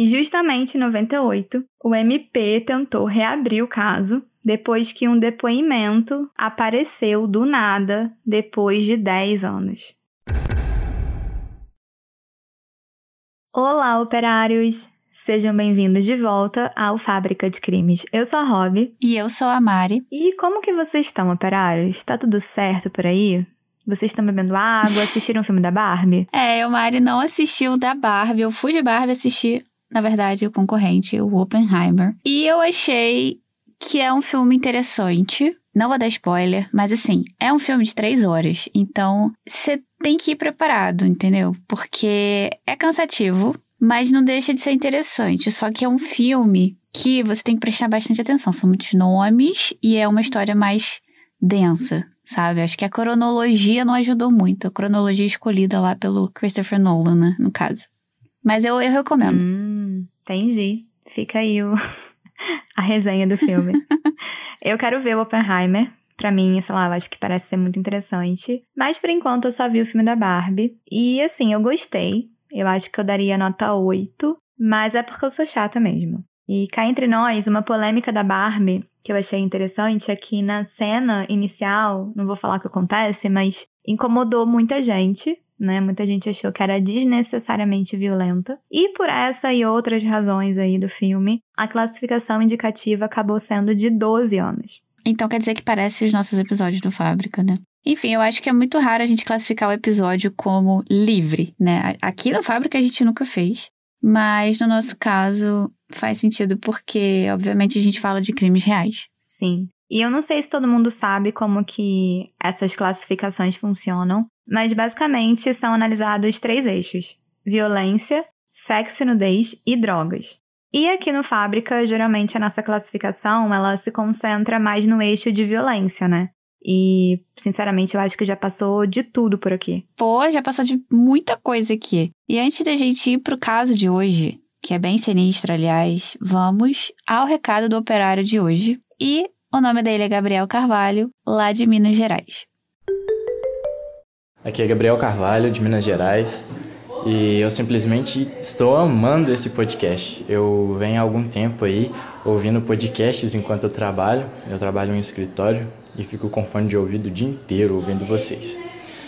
E justamente em 98, o MP tentou reabrir o caso depois que um depoimento apareceu do nada depois de 10 anos. Olá, operários! Sejam bem-vindos de volta ao Fábrica de Crimes. Eu sou a Rob. E eu sou a Mari. E como que vocês estão, operários? Tá tudo certo por aí? Vocês estão bebendo água? Assistiram o filme da Barbie? É, o Mari não assistiu o da Barbie. Eu fui de Barbie assistir, na verdade, o concorrente, o Oppenheimer. E eu achei que é um filme interessante. Não vou dar spoiler, mas assim, é um filme de três horas. Então, você tem que ir preparado, entendeu? Porque é cansativo, mas não deixa de ser interessante. Só que é um filme que você tem que prestar bastante atenção. São muitos nomes e é uma história mais densa, sabe? Acho que a cronologia não ajudou muito. A cronologia escolhida lá pelo Christopher Nolan, né? No caso. Mas eu, eu recomendo. Hum, entendi. Fica aí o a resenha do filme. eu quero ver o Oppenheimer. Pra mim, sei lá, eu acho que parece ser muito interessante. Mas por enquanto eu só vi o filme da Barbie. E assim, eu gostei. Eu acho que eu daria nota 8. Mas é porque eu sou chata mesmo. E cá entre nós, uma polêmica da Barbie que eu achei interessante é que na cena inicial, não vou falar o que acontece, mas incomodou muita gente né? Muita gente achou que era desnecessariamente violenta. E por essa e outras razões aí do filme, a classificação indicativa acabou sendo de 12 anos. Então quer dizer que parece os nossos episódios do Fábrica, né? Enfim, eu acho que é muito raro a gente classificar o episódio como livre, né? Aqui no Fábrica a gente nunca fez. Mas no nosso caso faz sentido porque, obviamente, a gente fala de crimes reais. Sim. E eu não sei se todo mundo sabe como que essas classificações funcionam, mas basicamente são analisados três eixos: violência, sexo e nudez e drogas. E aqui no Fábrica, geralmente a nossa classificação, ela se concentra mais no eixo de violência, né? E, sinceramente, eu acho que já passou de tudo por aqui. Pô, já passou de muita coisa aqui. E antes da gente ir pro caso de hoje, que é bem sinistro, aliás, vamos ao recado do operário de hoje. E o nome dele é Gabriel Carvalho, lá de Minas Gerais. Aqui é Gabriel Carvalho, de Minas Gerais, e eu simplesmente estou amando esse podcast. Eu venho há algum tempo aí ouvindo podcasts enquanto eu trabalho. Eu trabalho em um escritório e fico com fone de ouvido o dia inteiro ouvindo vocês.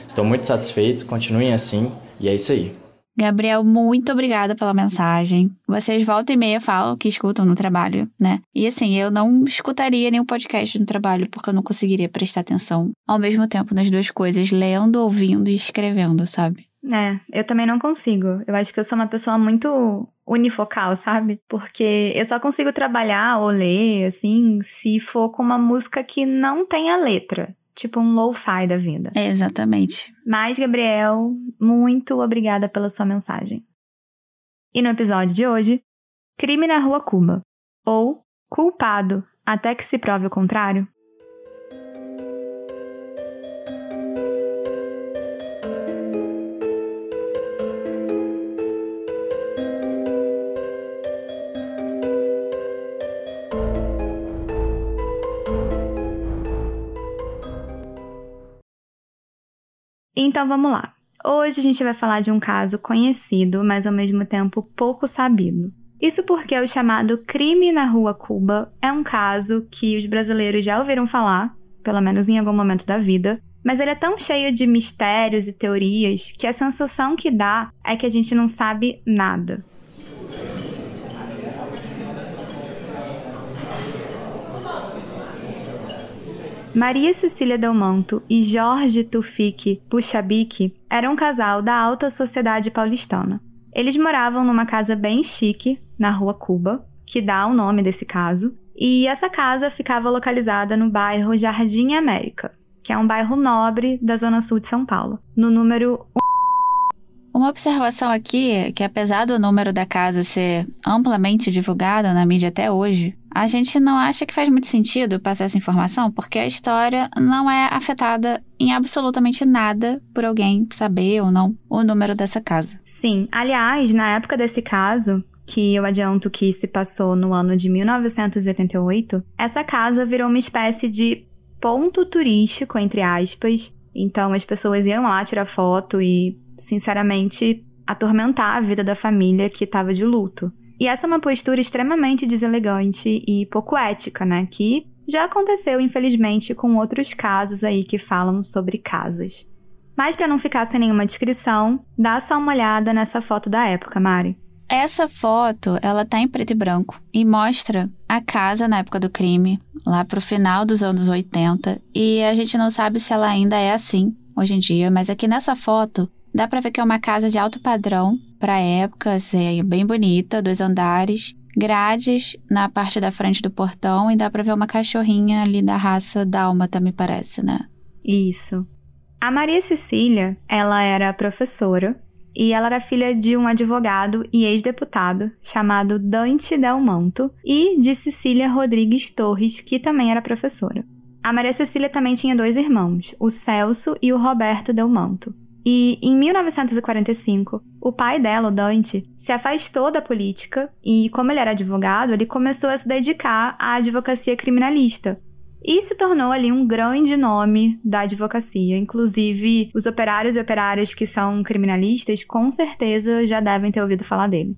Estou muito satisfeito, continuem assim, e é isso aí. Gabriel, muito obrigada pela mensagem. Vocês volta e meia falam que escutam no trabalho, né? E assim, eu não escutaria nenhum podcast no trabalho porque eu não conseguiria prestar atenção ao mesmo tempo nas duas coisas, lendo, ouvindo e escrevendo, sabe? É, eu também não consigo. Eu acho que eu sou uma pessoa muito unifocal, sabe? Porque eu só consigo trabalhar ou ler, assim, se for com uma música que não tenha letra tipo um lo-fi da vida. É, exatamente. Mas, Gabriel, muito obrigada pela sua mensagem. E no episódio de hoje, Crime na Rua Cuba, ou Culpado até que se prove o contrário. Então vamos lá. Hoje a gente vai falar de um caso conhecido, mas ao mesmo tempo pouco sabido. Isso porque o chamado crime na Rua Cuba é um caso que os brasileiros já ouviram falar, pelo menos em algum momento da vida, mas ele é tão cheio de mistérios e teorias que a sensação que dá é que a gente não sabe nada. Maria Cecília Delmanto e Jorge Tufik Puxabique eram um casal da alta sociedade paulistana. Eles moravam numa casa bem chique, na rua Cuba, que dá o nome desse caso, e essa casa ficava localizada no bairro Jardim América, que é um bairro nobre da zona sul de São Paulo, no número uma observação aqui é que, apesar do número da casa ser amplamente divulgado na mídia até hoje, a gente não acha que faz muito sentido passar essa informação porque a história não é afetada em absolutamente nada por alguém saber ou não o número dessa casa. Sim, aliás, na época desse caso, que eu adianto que se passou no ano de 1988, essa casa virou uma espécie de ponto turístico, entre aspas. Então as pessoas iam lá tirar foto e sinceramente, atormentar a vida da família que estava de luto. E essa é uma postura extremamente deselegante e pouco ética, né? Que já aconteceu, infelizmente, com outros casos aí que falam sobre casas. Mas para não ficar sem nenhuma descrição, dá só uma olhada nessa foto da época, Mari. Essa foto, ela tá em preto e branco e mostra a casa na época do crime, lá pro final dos anos 80, e a gente não sabe se ela ainda é assim hoje em dia, mas aqui nessa foto dá para ver que é uma casa de alto padrão para época, assim, bem bonita, dois andares, grades na parte da frente do portão e dá para ver uma cachorrinha ali da raça dálmata, me parece, né? Isso. A Maria Cecília, ela era professora e ela era filha de um advogado e ex-deputado chamado Dante Del Monto e de Cecília Rodrigues Torres, que também era professora. A Maria Cecília também tinha dois irmãos, o Celso e o Roberto Del Monto. E em 1945, o pai dela, o Dante, se afastou da política e, como ele era advogado, ele começou a se dedicar à advocacia criminalista, e se tornou ali um grande nome da advocacia. Inclusive, os operários e operárias que são criminalistas com certeza já devem ter ouvido falar dele.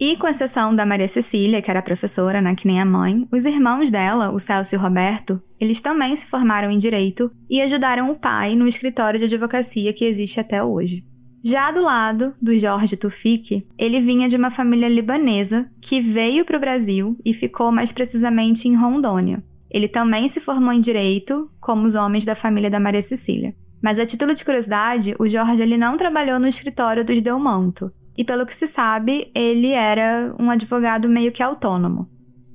E com exceção da Maria Cecília, que era professora, né, que nem a mãe, os irmãos dela, o Celso e o Roberto, eles também se formaram em direito e ajudaram o pai no escritório de advocacia que existe até hoje. Já do lado do Jorge Tufik, ele vinha de uma família libanesa que veio para o Brasil e ficou mais precisamente em Rondônia. Ele também se formou em direito, como os homens da família da Maria Cecília. Mas a título de curiosidade, o Jorge ele não trabalhou no escritório dos Delmonto, e pelo que se sabe, ele era um advogado meio que autônomo.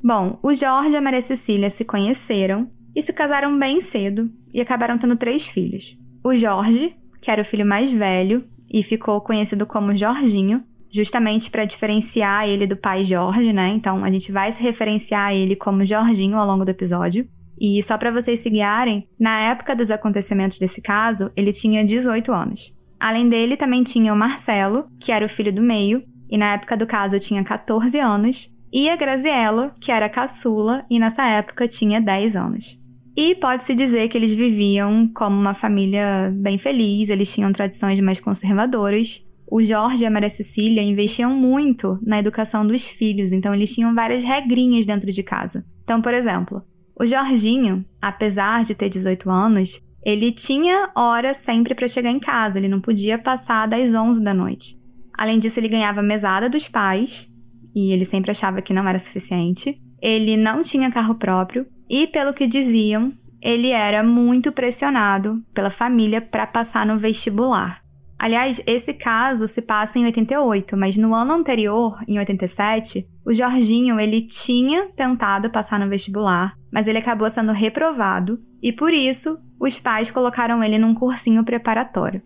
Bom, o Jorge e a Maria Cecília se conheceram e se casaram bem cedo e acabaram tendo três filhos. O Jorge, que era o filho mais velho e ficou conhecido como Jorginho, justamente para diferenciar ele do pai Jorge, né? Então a gente vai se referenciar a ele como Jorginho ao longo do episódio. E só para vocês se guiarem, na época dos acontecimentos desse caso, ele tinha 18 anos. Além dele, também tinha o Marcelo, que era o filho do meio, e na época do caso tinha 14 anos, e a Graziella, que era caçula e nessa época tinha 10 anos. E pode-se dizer que eles viviam como uma família bem feliz, eles tinham tradições mais conservadoras, o Jorge e a Maria Cecília investiam muito na educação dos filhos, então eles tinham várias regrinhas dentro de casa. Então, por exemplo, o Jorginho, apesar de ter 18 anos, ele tinha hora sempre para chegar em casa, ele não podia passar das 11 da noite. Além disso, ele ganhava mesada dos pais, e ele sempre achava que não era suficiente. Ele não tinha carro próprio, e pelo que diziam, ele era muito pressionado pela família para passar no vestibular. Aliás, esse caso se passa em 88, mas no ano anterior, em 87, o Jorginho ele tinha tentado passar no vestibular, mas ele acabou sendo reprovado e por isso os pais colocaram ele num cursinho preparatório.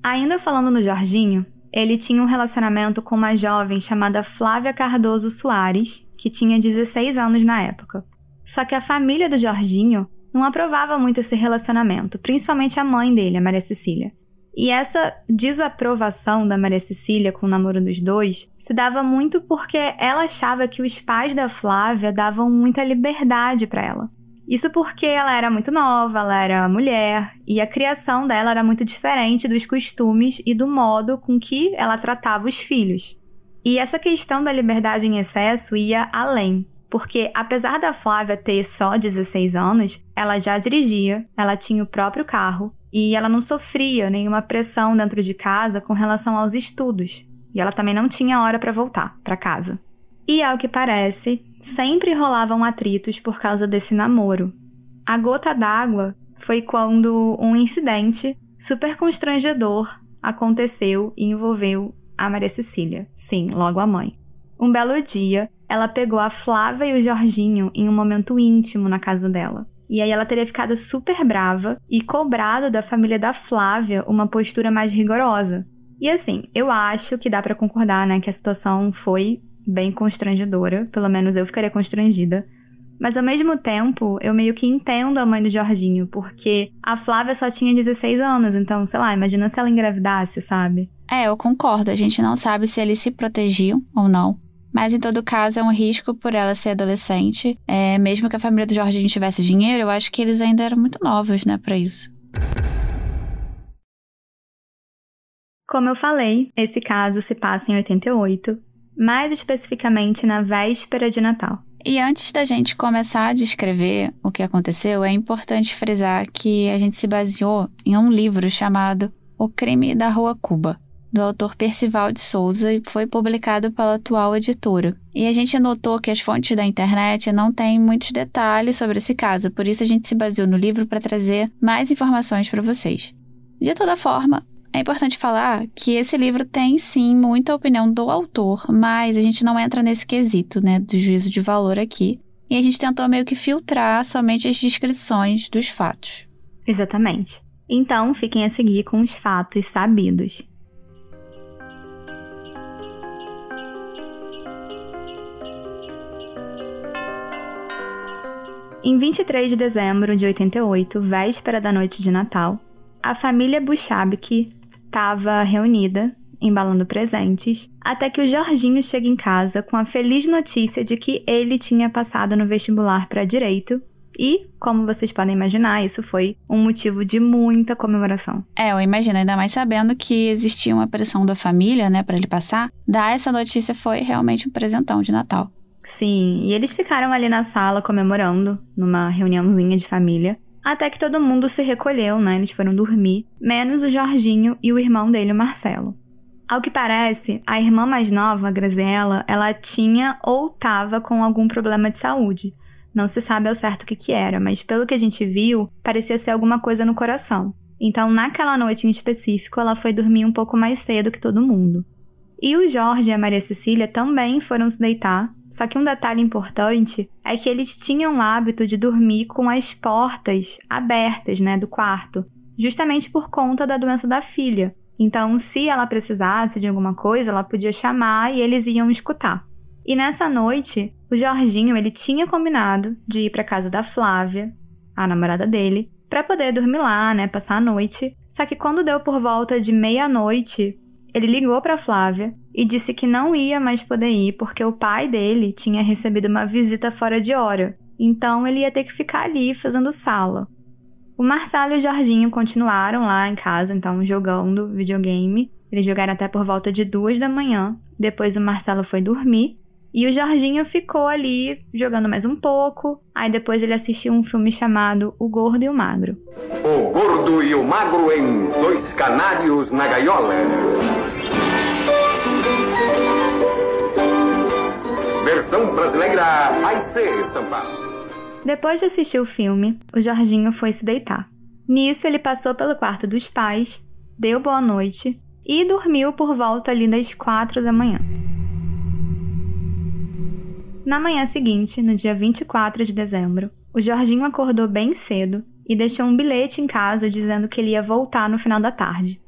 Ainda falando no Jorginho, ele tinha um relacionamento com uma jovem chamada Flávia Cardoso Soares, que tinha 16 anos na época. Só que a família do Jorginho não aprovava muito esse relacionamento, principalmente a mãe dele, a Maria Cecília. E essa desaprovação da Maria Cecília com o namoro dos dois se dava muito porque ela achava que os pais da Flávia davam muita liberdade para ela. Isso porque ela era muito nova, ela era mulher, e a criação dela era muito diferente dos costumes e do modo com que ela tratava os filhos. E essa questão da liberdade em excesso ia além porque apesar da Flávia ter só 16 anos, ela já dirigia, ela tinha o próprio carro e ela não sofria nenhuma pressão dentro de casa com relação aos estudos. E ela também não tinha hora para voltar para casa. E ao que parece, sempre rolavam atritos por causa desse namoro. A gota d'água foi quando um incidente super constrangedor aconteceu e envolveu a Maria Cecília, sim, logo a mãe. Um belo dia, ela pegou a Flávia e o Jorginho em um momento íntimo na casa dela. E aí ela teria ficado super brava e cobrado da família da Flávia uma postura mais rigorosa. E assim, eu acho que dá para concordar, né, que a situação foi bem constrangedora, pelo menos eu ficaria constrangida. Mas ao mesmo tempo, eu meio que entendo a mãe do Jorginho, porque a Flávia só tinha 16 anos, então, sei lá, imagina se ela engravidasse, sabe? É, eu concordo. A gente não sabe se eles se protegiam ou não. Mas em todo caso é um risco por ela ser adolescente. É, mesmo que a família do Jorginho tivesse dinheiro, eu acho que eles ainda eram muito novos, né, para isso. Como eu falei, esse caso se passa em 88, mais especificamente na véspera de Natal. E antes da gente começar a descrever o que aconteceu, é importante frisar que a gente se baseou em um livro chamado O Crime da Rua Cuba, do autor Percival de Souza, e foi publicado pela atual editora. E a gente notou que as fontes da internet não têm muitos detalhes sobre esse caso, por isso a gente se baseou no livro para trazer mais informações para vocês. De toda forma, é importante falar que esse livro tem sim muita opinião do autor, mas a gente não entra nesse quesito, né, do juízo de valor aqui. E a gente tentou meio que filtrar somente as descrições dos fatos. Exatamente. Então, fiquem a seguir com os fatos sabidos. Em 23 de dezembro de 88, véspera da noite de Natal, a família Buchabik estava reunida, embalando presentes, até que o Jorginho chega em casa com a feliz notícia de que ele tinha passado no vestibular para direito. E, como vocês podem imaginar, isso foi um motivo de muita comemoração. É, eu imagino, ainda mais sabendo que existia uma pressão da família, né, para ele passar. Dar essa notícia foi realmente um presentão de Natal. Sim, e eles ficaram ali na sala comemorando, numa reuniãozinha de família. Até que todo mundo se recolheu, né? Eles foram dormir, menos o Jorginho e o irmão dele, o Marcelo. Ao que parece, a irmã mais nova, a Graziella, ela tinha ou tava com algum problema de saúde. Não se sabe ao certo o que, que era, mas pelo que a gente viu, parecia ser alguma coisa no coração. Então, naquela noite em específico, ela foi dormir um pouco mais cedo que todo mundo. E o Jorge e a Maria Cecília também foram se deitar, só que um detalhe importante é que eles tinham o hábito de dormir com as portas abertas, né, do quarto, justamente por conta da doença da filha. Então, se ela precisasse de alguma coisa, ela podia chamar e eles iam escutar. E nessa noite, o Jorginho ele tinha combinado de ir para casa da Flávia, a namorada dele, para poder dormir lá, né, passar a noite. Só que quando deu por volta de meia-noite, ele ligou para Flávia e disse que não ia mais poder ir porque o pai dele tinha recebido uma visita fora de hora, então ele ia ter que ficar ali fazendo sala. O Marcelo e o Jorginho continuaram lá em casa, então jogando videogame. Eles jogaram até por volta de duas da manhã. Depois o Marcelo foi dormir e o Jorginho ficou ali jogando mais um pouco. Aí depois ele assistiu um filme chamado O Gordo e o Magro. O Gordo e o Magro em Dois Canários na Gaiola. Versão brasileira Aicê São Paulo. Depois de assistir o filme, o Jorginho foi se deitar. Nisso, ele passou pelo quarto dos pais, deu boa noite e dormiu por volta ali das quatro da manhã. Na manhã seguinte, no dia 24 de dezembro, o Jorginho acordou bem cedo e deixou um bilhete em casa dizendo que ele ia voltar no final da tarde.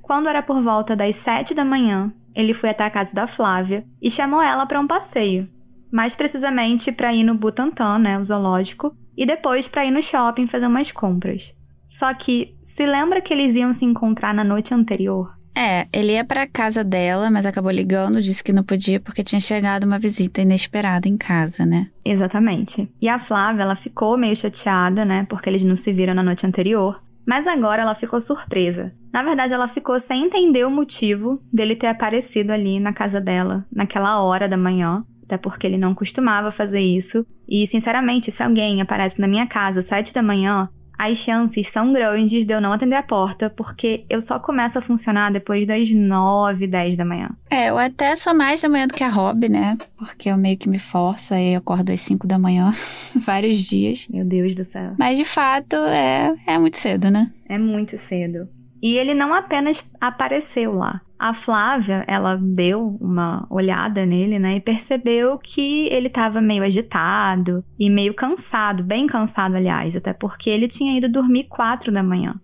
Quando era por volta das sete da manhã, ele foi até a casa da Flávia e chamou ela para um passeio, mais precisamente para ir no Butantã, né, o zoológico, e depois para ir no shopping fazer umas compras. Só que se lembra que eles iam se encontrar na noite anterior? É, ele ia para casa dela, mas acabou ligando, disse que não podia porque tinha chegado uma visita inesperada em casa, né? Exatamente. E a Flávia, ela ficou meio chateada, né, porque eles não se viram na noite anterior. Mas agora ela ficou surpresa. Na verdade, ela ficou sem entender o motivo dele ter aparecido ali na casa dela, naquela hora da manhã, até porque ele não costumava fazer isso. E, sinceramente, se alguém aparece na minha casa às sete da manhã, as chances são grandes de eu não atender a porta, porque eu só começo a funcionar depois das 9, 10 da manhã. É, eu até sou mais da manhã do que a Rob, né? Porque eu meio que me forço, aí eu acordo às 5 da manhã, vários dias. Meu Deus do céu. Mas de fato, é, é muito cedo, né? É muito cedo. E ele não apenas apareceu lá. A Flávia, ela deu uma olhada nele, né, e percebeu que ele estava meio agitado e meio cansado, bem cansado, aliás, até porque ele tinha ido dormir quatro da manhã.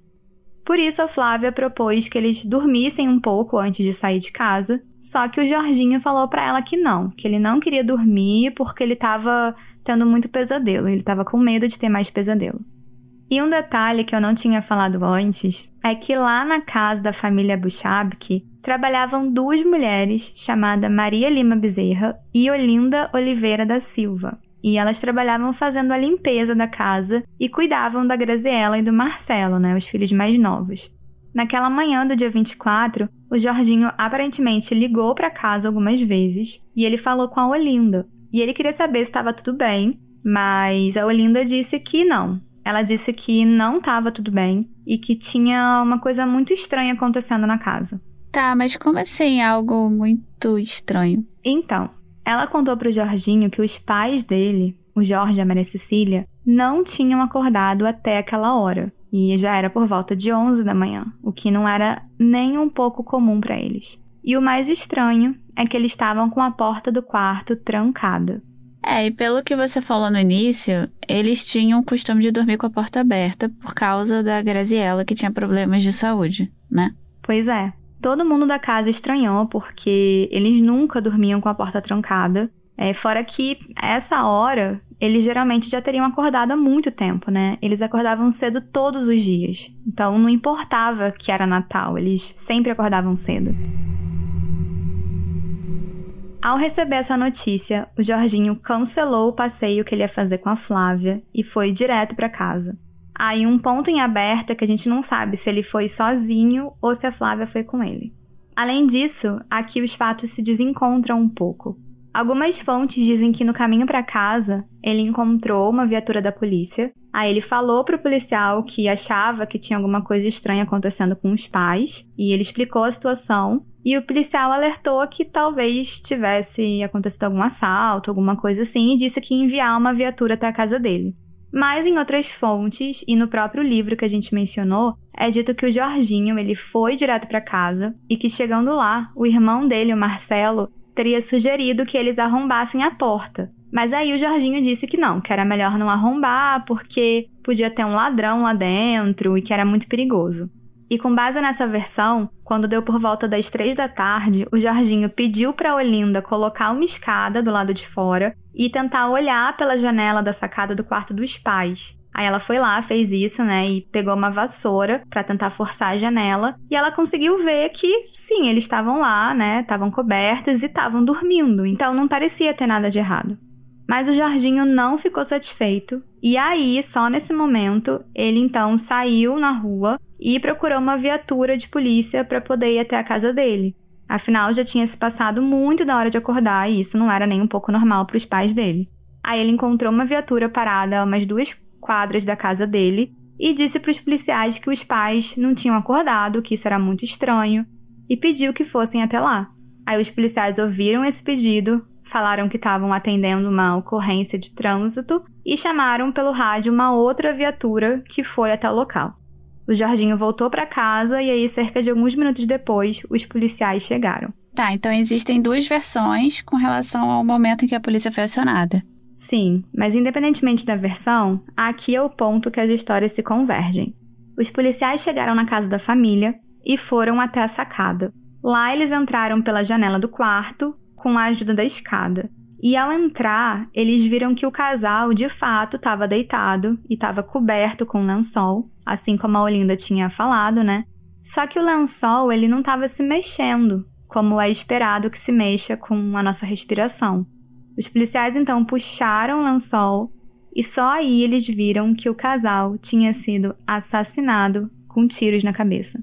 Por isso, a Flávia propôs que eles dormissem um pouco antes de sair de casa, só que o Jorginho falou para ela que não, que ele não queria dormir porque ele estava tendo muito pesadelo, ele estava com medo de ter mais pesadelo. E um detalhe que eu não tinha falado antes é que lá na casa da família Buchabke trabalhavam duas mulheres chamadas Maria Lima Bezerra e Olinda Oliveira da Silva. E elas trabalhavam fazendo a limpeza da casa e cuidavam da Graziella e do Marcelo, né, os filhos mais novos. Naquela manhã do dia 24, o Jorginho aparentemente ligou para casa algumas vezes e ele falou com a Olinda. E ele queria saber se estava tudo bem, mas a Olinda disse que não. Ela disse que não estava tudo bem e que tinha uma coisa muito estranha acontecendo na casa. Tá, mas como assim algo muito estranho? Então, ela contou para o Jorginho que os pais dele, o Jorge e a Maria Cecília, não tinham acordado até aquela hora. E já era por volta de 11 da manhã, o que não era nem um pouco comum para eles. E o mais estranho é que eles estavam com a porta do quarto trancada. É, e pelo que você falou no início, eles tinham o costume de dormir com a porta aberta por causa da Graziella, que tinha problemas de saúde, né? Pois é. Todo mundo da casa estranhou porque eles nunca dormiam com a porta trancada. É, fora que essa hora eles geralmente já teriam acordado há muito tempo, né? Eles acordavam cedo todos os dias. Então não importava que era Natal, eles sempre acordavam cedo. Ao receber essa notícia, o Jorginho cancelou o passeio que ele ia fazer com a Flávia e foi direto para casa. Aí um ponto em aberto é que a gente não sabe se ele foi sozinho ou se a Flávia foi com ele. Além disso, aqui os fatos se desencontram um pouco. Algumas fontes dizem que no caminho para casa, ele encontrou uma viatura da polícia. Aí ele falou pro policial que achava que tinha alguma coisa estranha acontecendo com os pais, e ele explicou a situação. E o policial alertou que talvez tivesse acontecido algum assalto, alguma coisa assim, e disse que ia enviar uma viatura até a casa dele. Mas em outras fontes e no próprio livro que a gente mencionou, é dito que o Jorginho ele foi direto para casa e que chegando lá, o irmão dele, o Marcelo, teria sugerido que eles arrombassem a porta. Mas aí o Jorginho disse que não, que era melhor não arrombar porque podia ter um ladrão lá dentro e que era muito perigoso. E com base nessa versão, quando deu por volta das três da tarde, o Jorginho pediu para Olinda colocar uma escada do lado de fora e tentar olhar pela janela da sacada do quarto dos pais. Aí ela foi lá, fez isso, né, e pegou uma vassoura para tentar forçar a janela, e ela conseguiu ver que sim, eles estavam lá, né, estavam cobertos e estavam dormindo, então não parecia ter nada de errado. Mas o Jorginho não ficou satisfeito, e aí, só nesse momento, ele então saiu na rua e procurou uma viatura de polícia para poder ir até a casa dele. Afinal, já tinha se passado muito da hora de acordar e isso não era nem um pouco normal para os pais dele. Aí ele encontrou uma viatura parada a umas duas quadras da casa dele e disse para os policiais que os pais não tinham acordado, que isso era muito estranho, e pediu que fossem até lá. Aí os policiais ouviram esse pedido, falaram que estavam atendendo uma ocorrência de trânsito e chamaram pelo rádio uma outra viatura que foi até o local. O Jorginho voltou para casa e aí, cerca de alguns minutos depois, os policiais chegaram. Tá, então existem duas versões com relação ao momento em que a polícia foi acionada. Sim, mas independentemente da versão, aqui é o ponto que as histórias se convergem. Os policiais chegaram na casa da família e foram até a sacada. Lá eles entraram pela janela do quarto com a ajuda da escada. E ao entrar, eles viram que o casal de fato estava deitado e estava coberto com lençol, assim como a Olinda tinha falado, né? Só que o lençol ele não estava se mexendo, como é esperado que se mexa com a nossa respiração. Os policiais então puxaram o lençol e só aí eles viram que o casal tinha sido assassinado com tiros na cabeça.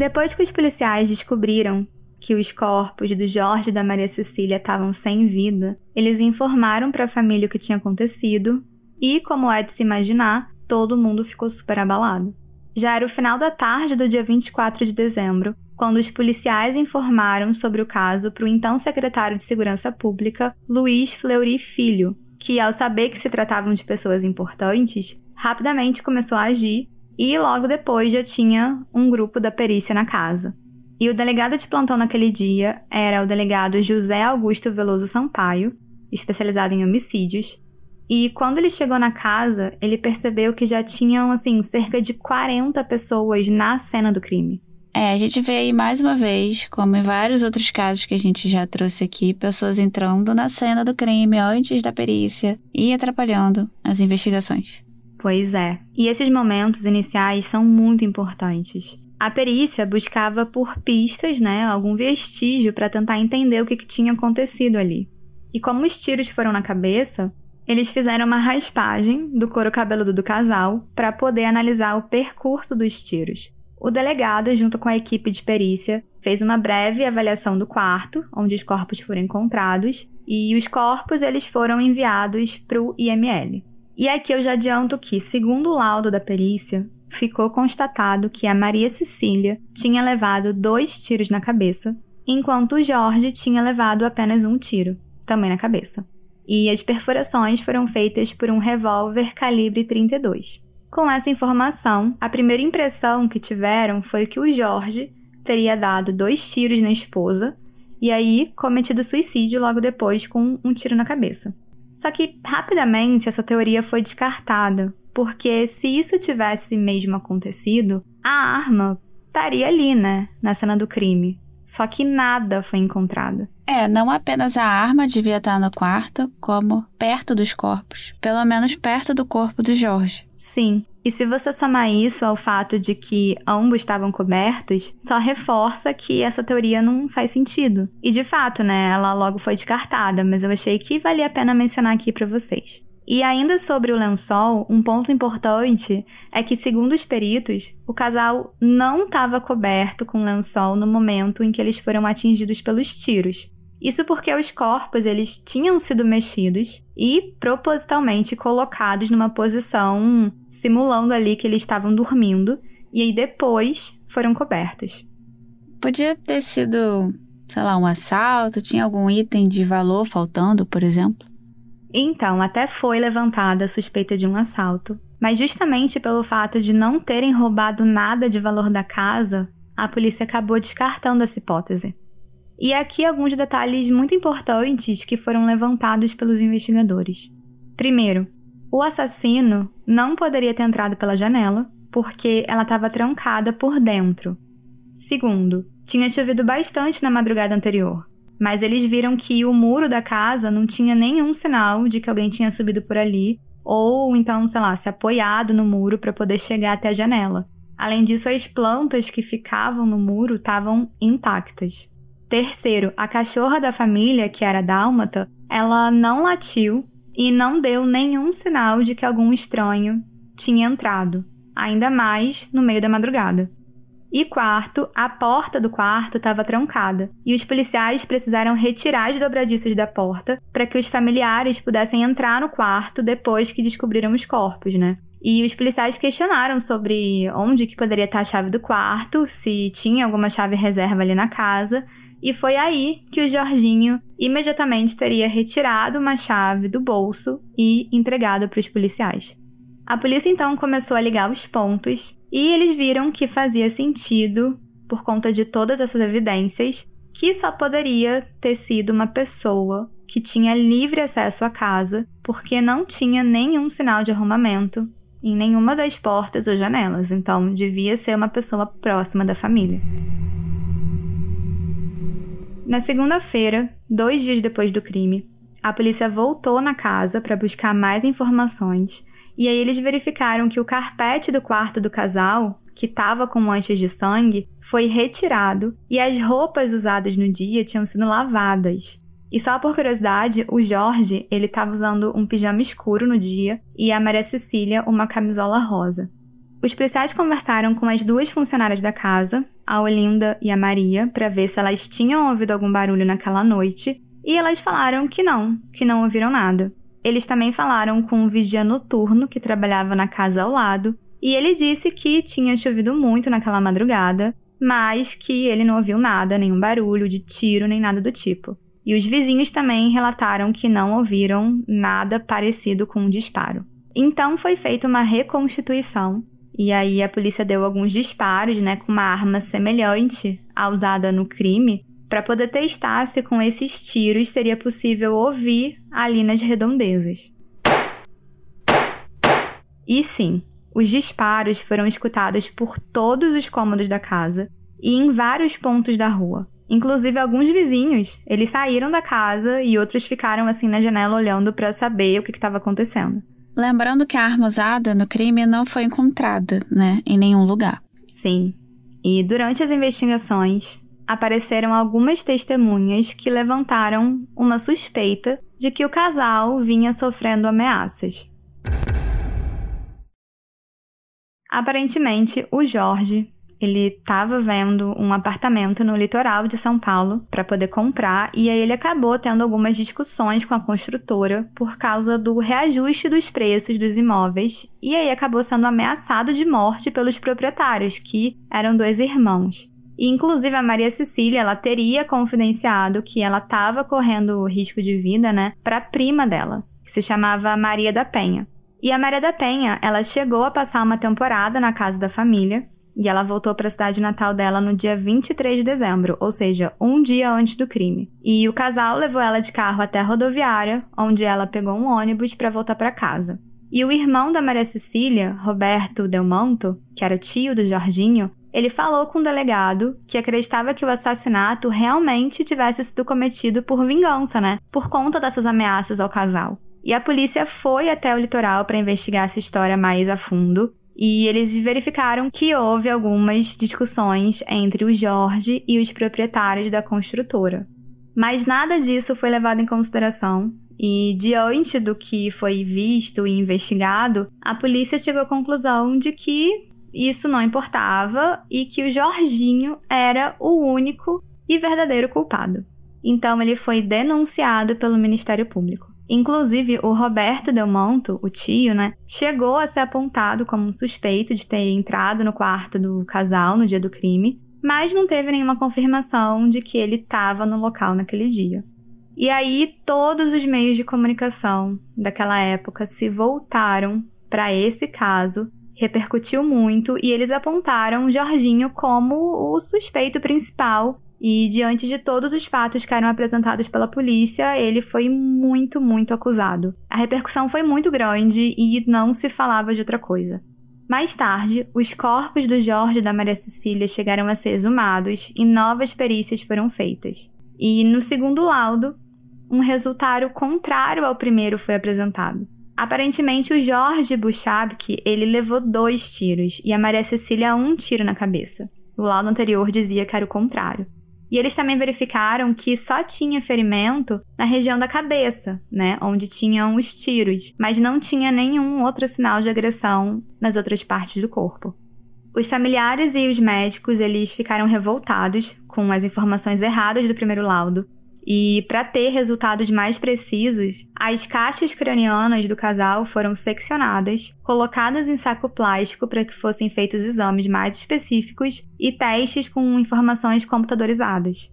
Depois que os policiais descobriram que os corpos do Jorge e da Maria Cecília estavam sem vida, eles informaram para a família o que tinha acontecido e, como é de se imaginar, todo mundo ficou super abalado. Já era o final da tarde do dia 24 de dezembro, quando os policiais informaram sobre o caso para o então secretário de Segurança Pública, Luiz Fleury Filho, que, ao saber que se tratavam de pessoas importantes, rapidamente começou a agir e logo depois já tinha um grupo da perícia na casa. E o delegado de plantão naquele dia era o delegado José Augusto Veloso Sampaio, especializado em homicídios. E quando ele chegou na casa, ele percebeu que já tinham, assim, cerca de 40 pessoas na cena do crime. É, a gente vê aí mais uma vez, como em vários outros casos que a gente já trouxe aqui, pessoas entrando na cena do crime antes da perícia e atrapalhando as investigações. Pois é. E esses momentos iniciais são muito importantes. A perícia buscava por pistas, né, algum vestígio para tentar entender o que, que tinha acontecido ali. E como os tiros foram na cabeça, eles fizeram uma raspagem do couro cabeludo do casal para poder analisar o percurso dos tiros. O delegado, junto com a equipe de perícia, fez uma breve avaliação do quarto, onde os corpos foram encontrados, e os corpos eles foram enviados para o IML. E aqui eu já adianto que, segundo o laudo da perícia, ficou constatado que a Maria Cecília tinha levado dois tiros na cabeça, enquanto o Jorge tinha levado apenas um tiro, também na cabeça. E as perfurações foram feitas por um revólver calibre 32. Com essa informação, a primeira impressão que tiveram foi que o Jorge teria dado dois tiros na esposa e aí cometido suicídio logo depois com um tiro na cabeça. Só que rapidamente essa teoria foi descartada, porque se isso tivesse mesmo acontecido, a arma estaria ali, né, na cena do crime. Só que nada foi encontrado. É, não apenas a arma devia estar no quarto, como perto dos corpos. Pelo menos perto do corpo do Jorge. Sim. E se você somar isso ao fato de que ambos estavam cobertos, só reforça que essa teoria não faz sentido. E de fato, né, ela logo foi descartada, mas eu achei que valia a pena mencionar aqui para vocês. E ainda sobre o lençol, um ponto importante é que, segundo os peritos, o casal não estava coberto com lençol no momento em que eles foram atingidos pelos tiros. Isso porque os corpos eles tinham sido mexidos e propositalmente colocados numa posição simulando ali que eles estavam dormindo e aí depois foram cobertos. Podia ter sido, sei lá, um assalto, tinha algum item de valor faltando, por exemplo? Então, até foi levantada a suspeita de um assalto, mas justamente pelo fato de não terem roubado nada de valor da casa, a polícia acabou descartando essa hipótese. E aqui alguns detalhes muito importantes que foram levantados pelos investigadores. Primeiro, o assassino não poderia ter entrado pela janela, porque ela estava trancada por dentro. Segundo, tinha chovido bastante na madrugada anterior, mas eles viram que o muro da casa não tinha nenhum sinal de que alguém tinha subido por ali ou então, sei lá, se apoiado no muro para poder chegar até a janela. Além disso, as plantas que ficavam no muro estavam intactas. Terceiro, a cachorra da família, que era dálmata, ela não latiu e não deu nenhum sinal de que algum estranho tinha entrado, ainda mais no meio da madrugada. E quarto, a porta do quarto estava trancada e os policiais precisaram retirar as dobradiças da porta para que os familiares pudessem entrar no quarto depois que descobriram os corpos, né? E os policiais questionaram sobre onde que poderia estar a chave do quarto, se tinha alguma chave reserva ali na casa, e foi aí que o Jorginho imediatamente teria retirado uma chave do bolso e entregado para os policiais. A polícia então começou a ligar os pontos e eles viram que fazia sentido, por conta de todas essas evidências, que só poderia ter sido uma pessoa que tinha livre acesso à casa, porque não tinha nenhum sinal de arrombamento em nenhuma das portas ou janelas, então devia ser uma pessoa próxima da família. Na segunda-feira, dois dias depois do crime, a polícia voltou na casa para buscar mais informações e aí eles verificaram que o carpete do quarto do casal, que estava com manchas de sangue, foi retirado e as roupas usadas no dia tinham sido lavadas. E só por curiosidade, o Jorge, ele estava usando um pijama escuro no dia e a Maria Cecília uma camisola rosa. Os policiais conversaram com as duas funcionárias da casa, a Olinda e a Maria, para ver se elas tinham ouvido algum barulho naquela noite, e elas falaram que não, que não ouviram nada. Eles também falaram com um vigia noturno que trabalhava na casa ao lado, e ele disse que tinha chovido muito naquela madrugada, mas que ele não ouviu nada, nenhum barulho de tiro nem nada do tipo. E os vizinhos também relataram que não ouviram nada parecido com um disparo. Então foi feita uma reconstituição e aí a polícia deu alguns disparos, né, com uma arma semelhante à usada no crime, para poder testar se com esses tiros seria possível ouvir ali nas redondezas. E sim, os disparos foram escutados por todos os cômodos da casa e em vários pontos da rua. Inclusive alguns vizinhos, eles saíram da casa e outros ficaram assim na janela olhando para saber o que estava acontecendo. Lembrando que a arma usada no crime não foi encontrada, né, em nenhum lugar. Sim. E durante as investigações, apareceram algumas testemunhas que levantaram uma suspeita de que o casal vinha sofrendo ameaças. Aparentemente, o Jorge ele estava vendo um apartamento no litoral de São Paulo para poder comprar e aí ele acabou tendo algumas discussões com a construtora por causa do reajuste dos preços dos imóveis e aí acabou sendo ameaçado de morte pelos proprietários, que eram dois irmãos. E, inclusive a Maria Cecília, ela teria confidenciado que ela estava correndo risco de vida, né, para a prima dela, que se chamava Maria da Penha. E a Maria da Penha, ela chegou a passar uma temporada na casa da família e ela voltou para a cidade natal dela no dia 23 de dezembro, ou seja, um dia antes do crime. E o casal levou ela de carro até a rodoviária, onde ela pegou um ônibus para voltar para casa. E o irmão da Maria Cecília, Roberto Delmonto, que era o tio do Jorginho, ele falou com o delegado que acreditava que o assassinato realmente tivesse sido cometido por vingança, né? Por conta dessas ameaças ao casal. E a polícia foi até o litoral para investigar essa história mais a fundo e eles verificaram que houve algumas discussões entre o Jorge e os proprietários da construtora. Mas nada disso foi levado em consideração, e diante do que foi visto e investigado, a polícia chegou à conclusão de que isso não importava e que o Jorginho era o único e verdadeiro culpado. Então ele foi denunciado pelo Ministério Público. Inclusive, o Roberto Del Monto, o tio, né, chegou a ser apontado como um suspeito de ter entrado no quarto do casal no dia do crime, mas não teve nenhuma confirmação de que ele estava no local naquele dia. E aí, todos os meios de comunicação daquela época se voltaram para esse caso, repercutiu muito e eles apontaram Jorginho como o suspeito principal e diante de todos os fatos que eram apresentados pela polícia, ele foi muito, muito acusado. A repercussão foi muito grande e não se falava de outra coisa. Mais tarde, os corpos do Jorge e da Maria Cecília chegaram a ser exumados e novas perícias foram feitas. E no segundo laudo, um resultado contrário ao primeiro foi apresentado. Aparentemente, o Jorge Buchabke, ele levou dois tiros e a Maria Cecília um tiro na cabeça. O laudo anterior dizia que era o contrário. E eles também verificaram que só tinha ferimento na região da cabeça, né, onde tinham os tiros, mas não tinha nenhum outro sinal de agressão nas outras partes do corpo. Os familiares e os médicos, eles ficaram revoltados com as informações erradas do primeiro laudo e para ter resultados mais precisos, as caixas cranianas do casal foram seccionadas, colocadas em saco plástico para que fossem feitos exames mais específicos e testes com informações computadorizadas.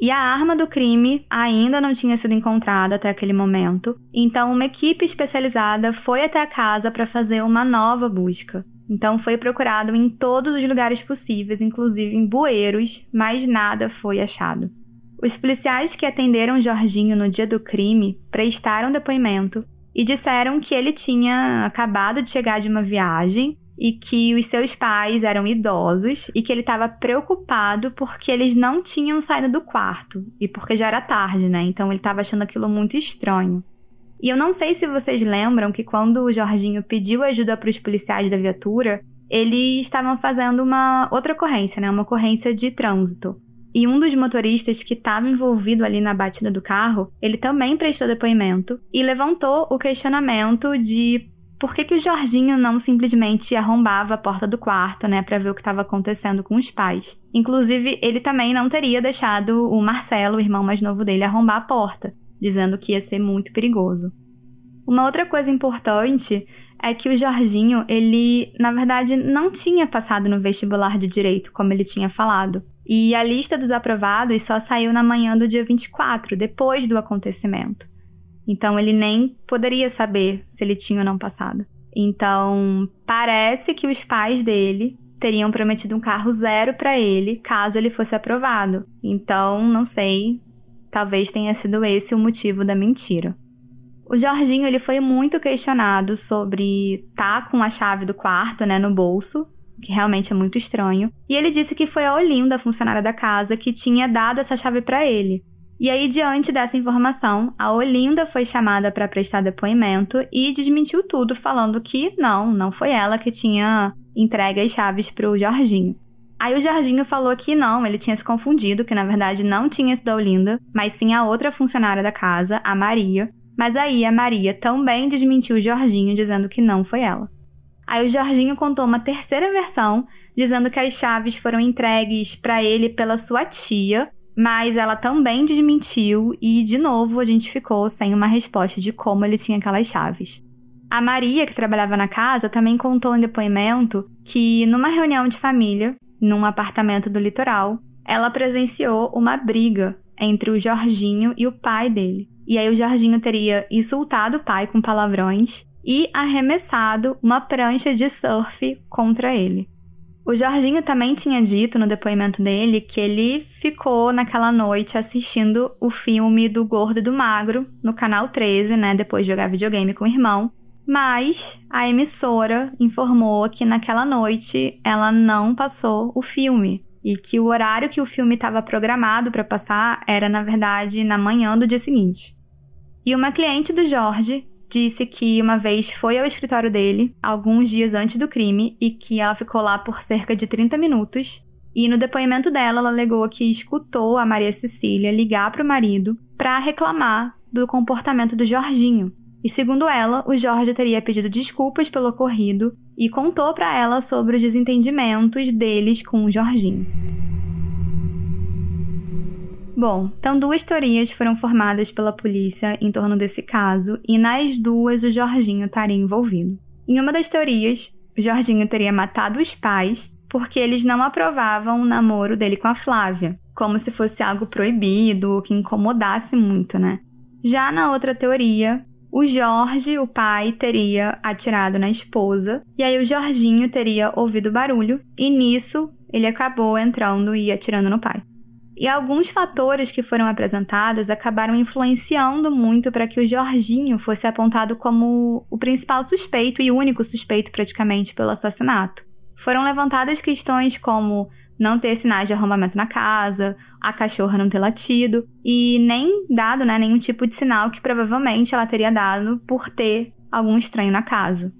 E a arma do crime ainda não tinha sido encontrada até aquele momento, então uma equipe especializada foi até a casa para fazer uma nova busca. Então foi procurado em todos os lugares possíveis, inclusive em bueiros, mas nada foi achado. Os policiais que atenderam Jorginho no dia do crime prestaram depoimento e disseram que ele tinha acabado de chegar de uma viagem e que os seus pais eram idosos e que ele estava preocupado porque eles não tinham saído do quarto e porque já era tarde, né? Então ele estava achando aquilo muito estranho. E eu não sei se vocês lembram que quando o Jorginho pediu ajuda para os policiais da viatura, eles estavam fazendo uma outra ocorrência, né? Uma ocorrência de trânsito. E um dos motoristas que estava envolvido ali na batida do carro, ele também prestou depoimento e levantou o questionamento de por que, que o Jorginho não simplesmente arrombava a porta do quarto, né, para ver o que estava acontecendo com os pais. Inclusive, ele também não teria deixado o Marcelo, o irmão mais novo dele, arrombar a porta, dizendo que ia ser muito perigoso. Uma outra coisa importante é que o Jorginho, ele, na verdade, não tinha passado no vestibular de direito, como ele tinha falado. E a lista dos aprovados só saiu na manhã do dia 24, depois do acontecimento. Então ele nem poderia saber se ele tinha ou não passado. Então, parece que os pais dele teriam prometido um carro zero para ele caso ele fosse aprovado. Então, não sei, talvez tenha sido esse o motivo da mentira. O Jorginho ele foi muito questionado sobre tá com a chave do quarto, né, no bolso, que realmente é muito estranho. E ele disse que foi a Olinda, funcionária da casa, que tinha dado essa chave para ele. E aí, diante dessa informação, a Olinda foi chamada para prestar depoimento e desmentiu tudo, falando que não, não foi ela que tinha entregue as chaves para o Jorginho. Aí o Jorginho falou que não, ele tinha se confundido, que na verdade não tinha sido a Olinda, mas sim a outra funcionária da casa, a Maria, mas aí a Maria também desmentiu o Jorginho, dizendo que não foi ela. Aí o Jorginho contou uma terceira versão, dizendo que as chaves foram entregues para ele pela sua tia, mas ela também desmentiu e de novo a gente ficou sem uma resposta de como ele tinha aquelas chaves. A Maria, que trabalhava na casa, também contou em depoimento que numa reunião de família, num apartamento do litoral, ela presenciou uma briga entre o Jorginho e o pai dele. E aí o Jorginho teria insultado o pai com palavrões e arremessado uma prancha de surf contra ele. O Jorginho também tinha dito no depoimento dele que ele ficou naquela noite assistindo o filme do Gordo e do Magro no canal 13, né, depois de jogar videogame com o irmão. Mas a emissora informou que naquela noite ela não passou o filme e que o horário que o filme estava programado para passar era, na verdade, na manhã do dia seguinte. E uma cliente do Jorge disse que uma vez foi ao escritório dele, alguns dias antes do crime, e que ela ficou lá por cerca de 30 minutos. E no depoimento dela, ela alegou que escutou a Maria Cecília ligar para o marido para reclamar do comportamento do Jorginho. E segundo ela, o Jorge teria pedido desculpas pelo ocorrido e contou para ela sobre os desentendimentos deles com o Jorginho. Bom, então duas teorias foram formadas pela polícia em torno desse caso, e nas duas o Jorginho estaria envolvido. Em uma das teorias, o Jorginho teria matado os pais porque eles não aprovavam o namoro dele com a Flávia, como se fosse algo proibido ou que incomodasse muito, né? Já na outra teoria, o Jorge, o pai, teria atirado na esposa, e aí o Jorginho teria ouvido barulho, e nisso ele acabou entrando e atirando no pai. E alguns fatores que foram apresentados acabaram influenciando muito para que o Jorginho fosse apontado como o principal suspeito e único suspeito praticamente pelo assassinato. Foram levantadas questões como não ter sinais de arrombamento na casa, a cachorra não ter latido e nem dado né, nenhum tipo de sinal que provavelmente ela teria dado por ter algum estranho na casa.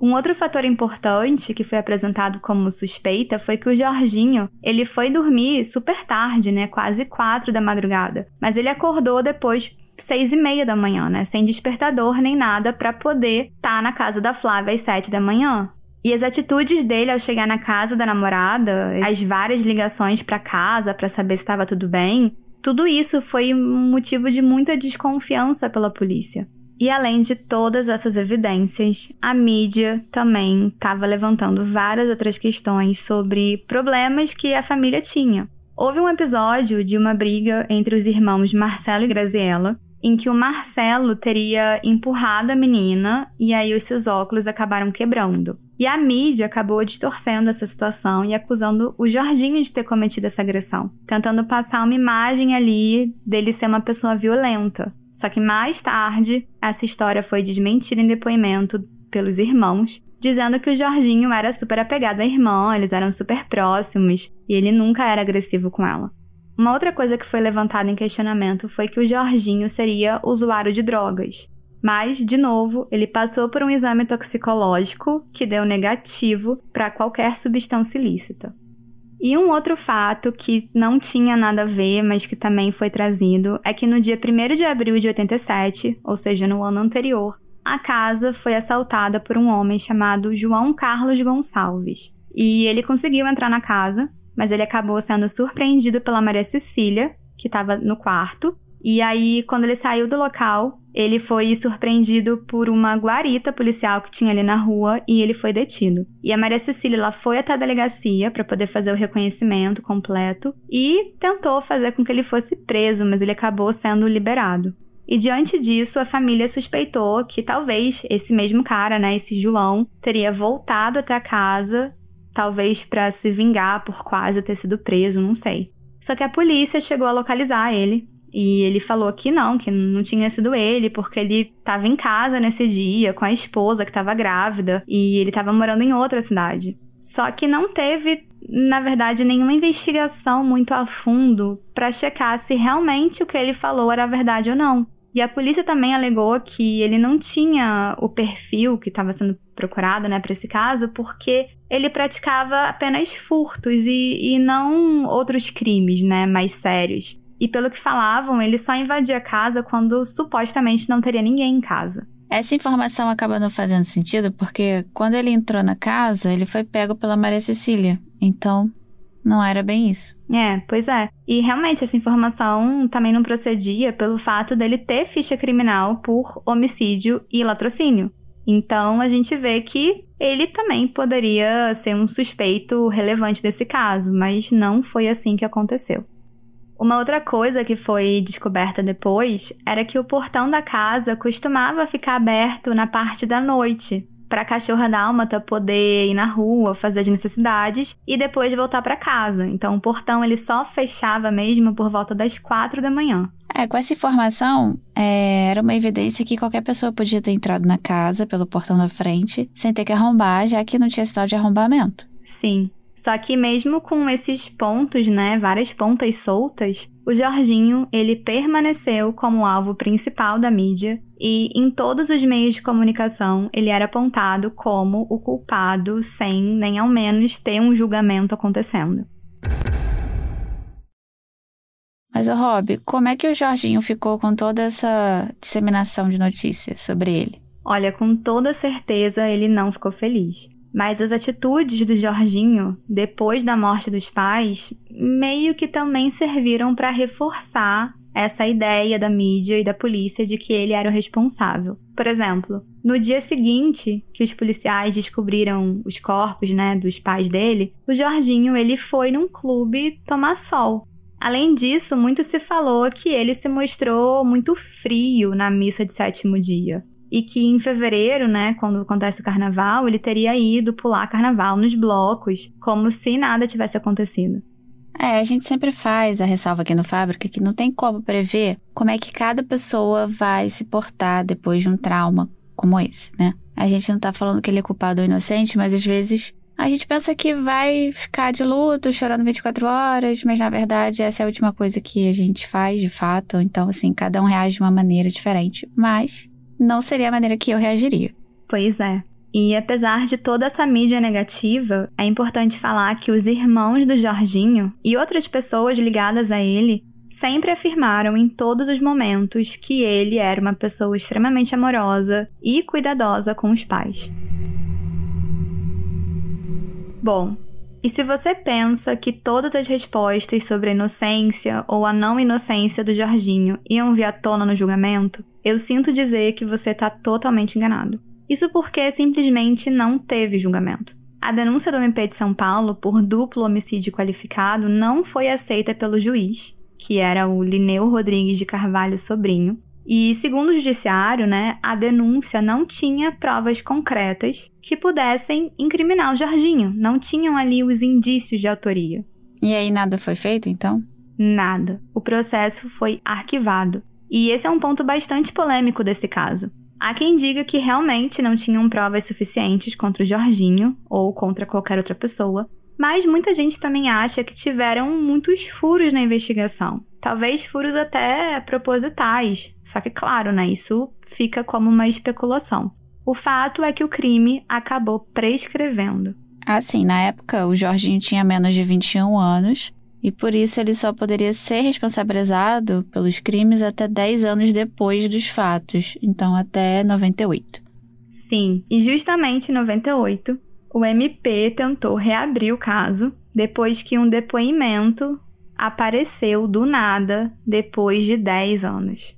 Um outro fator importante que foi apresentado como suspeita foi que o Jorginho, ele foi dormir super tarde, né, quase quatro da madrugada, mas ele acordou depois seis e meia da manhã, né, sem despertador nem nada para poder estar tá na casa da Flávia às sete da manhã. E as atitudes dele ao chegar na casa da namorada, as várias ligações para casa para saber se estava tudo bem, tudo isso foi motivo de muita desconfiança pela polícia. E além de todas essas evidências, a mídia também estava levantando várias outras questões sobre problemas que a família tinha. Houve um episódio de uma briga entre os irmãos Marcelo e Graziella, em que o Marcelo teria empurrado a menina e aí os seus óculos acabaram quebrando. E a mídia acabou distorcendo essa situação e acusando o Jorginho de ter cometido essa agressão, tentando passar uma imagem ali dele ser uma pessoa violenta. Só que mais tarde, essa história foi desmentida em depoimento pelos irmãos, dizendo que o Jorginho era super apegado à irmã, eles eram super próximos e ele nunca era agressivo com ela. Uma outra coisa que foi levantada em questionamento foi que o Jorginho seria usuário de drogas. Mas, de novo, ele passou por um exame toxicológico que deu negativo para qualquer substância ilícita. E um outro fato que não tinha nada a ver, mas que também foi trazido, é que no dia 1 de abril de 87, ou seja, no ano anterior, a casa foi assaltada por um homem chamado João Carlos Gonçalves. E ele conseguiu entrar na casa, mas ele acabou sendo surpreendido pela Maria Cecília, que estava no quarto. E aí, quando ele saiu do local, ele foi surpreendido por uma guarita policial que tinha ali na rua e ele foi detido. E a Maria Cecília ela foi até a delegacia para poder fazer o reconhecimento completo e tentou fazer com que ele fosse preso, mas ele acabou sendo liberado. E diante disso, a família suspeitou que talvez esse mesmo cara, né, esse João, teria voltado até a casa, talvez para se vingar por quase ter sido preso, não sei. Só que a polícia chegou a localizar ele e ele falou que não, que não tinha sido ele, porque ele estava em casa nesse dia com a esposa que estava grávida e ele estava morando em outra cidade. Só que não teve, na verdade, nenhuma investigação muito a fundo para checar se realmente o que ele falou era verdade ou não. E a polícia também alegou que ele não tinha o perfil que estava sendo procurado, né, para esse caso, porque ele praticava apenas furtos e, e não outros crimes, né, mais sérios. E pelo que falavam, ele só invadia a casa quando supostamente não teria ninguém em casa. Essa informação acaba não fazendo sentido porque quando ele entrou na casa, ele foi pego pela Maria Cecília. Então, não era bem isso. É, pois é. E realmente essa informação também não procedia pelo fato dele ter ficha criminal por homicídio e latrocínio. Então a gente vê que ele também poderia ser um suspeito relevante desse caso, mas não foi assim que aconteceu. Uma outra coisa que foi descoberta depois era que o portão da casa costumava ficar aberto na parte da noite, para a cachorra dálmata poder ir na rua, fazer as necessidades e depois voltar para casa. Então o portão ele só fechava mesmo por volta das quatro da manhã. É, com essa informação, é, era uma evidência que qualquer pessoa podia ter entrado na casa pelo portão da frente sem ter que arrombar, já que não tinha sinal de arrombamento. Sim. Só que mesmo com esses pontos, né, várias pontas soltas, o Jorginho, ele permaneceu como alvo principal da mídia e em todos os meios de comunicação ele era apontado como o culpado sem nem ao menos ter um julgamento acontecendo. Mas, o Rob, como é que o Jorginho ficou com toda essa disseminação de notícias sobre ele? Olha, com toda certeza ele não ficou feliz. Mas as atitudes do Jorginho, depois da morte dos pais, meio que também serviram para reforçar essa ideia da mídia e da polícia de que ele era o responsável. Por exemplo, no dia seguinte que os policiais descobriram os corpos, né, dos pais dele, o Jorginho ele foi num clube tomar sol. Além disso, muito se falou que ele se mostrou muito frio na missa de sétimo dia e que em fevereiro, né, quando acontece o carnaval, ele teria ido pular carnaval nos blocos, como se nada tivesse acontecido. É, a gente sempre faz a ressalva aqui no Fábrica que não tem como prever como é que cada pessoa vai se portar depois de um trauma como esse, né? A gente não tá falando que ele é culpado ou inocente, mas às vezes a gente pensa que vai ficar de luto, chorando 24 horas, mas na verdade essa é a última coisa que a gente faz de fato. Então, assim, cada um reage de uma maneira diferente. Mas não seria a maneira que eu reagiria. Pois é. E apesar de toda essa mídia negativa, é importante falar que os irmãos do Jorginho e outras pessoas ligadas a ele sempre afirmaram em todos os momentos que ele era uma pessoa extremamente amorosa e cuidadosa com os pais. Bom, e se você pensa que todas as respostas sobre a inocência ou a não inocência do Jorginho iam vir à tona no julgamento, eu sinto dizer que você está totalmente enganado. Isso porque simplesmente não teve julgamento. A denúncia do MP de São Paulo por duplo homicídio qualificado não foi aceita pelo juiz, que era o Lineu Rodrigues de Carvalho Sobrinho, e, segundo o judiciário, né, a denúncia não tinha provas concretas que pudessem incriminar o Jorginho. Não tinham ali os indícios de autoria. E aí nada foi feito, então? Nada. O processo foi arquivado. E esse é um ponto bastante polêmico desse caso. Há quem diga que realmente não tinham provas suficientes contra o Jorginho ou contra qualquer outra pessoa, mas muita gente também acha que tiveram muitos furos na investigação. Talvez furos até propositais. Só que, claro, né, isso fica como uma especulação. O fato é que o crime acabou prescrevendo. Assim, na época, o Jorginho tinha menos de 21 anos. e por isso ele só poderia ser responsabilizado pelos crimes até 10 anos depois dos fatos, então até 98. Sim, e justamente em 98, o MP tentou reabrir o caso depois que um depoimento apareceu do nada depois de 10 anos.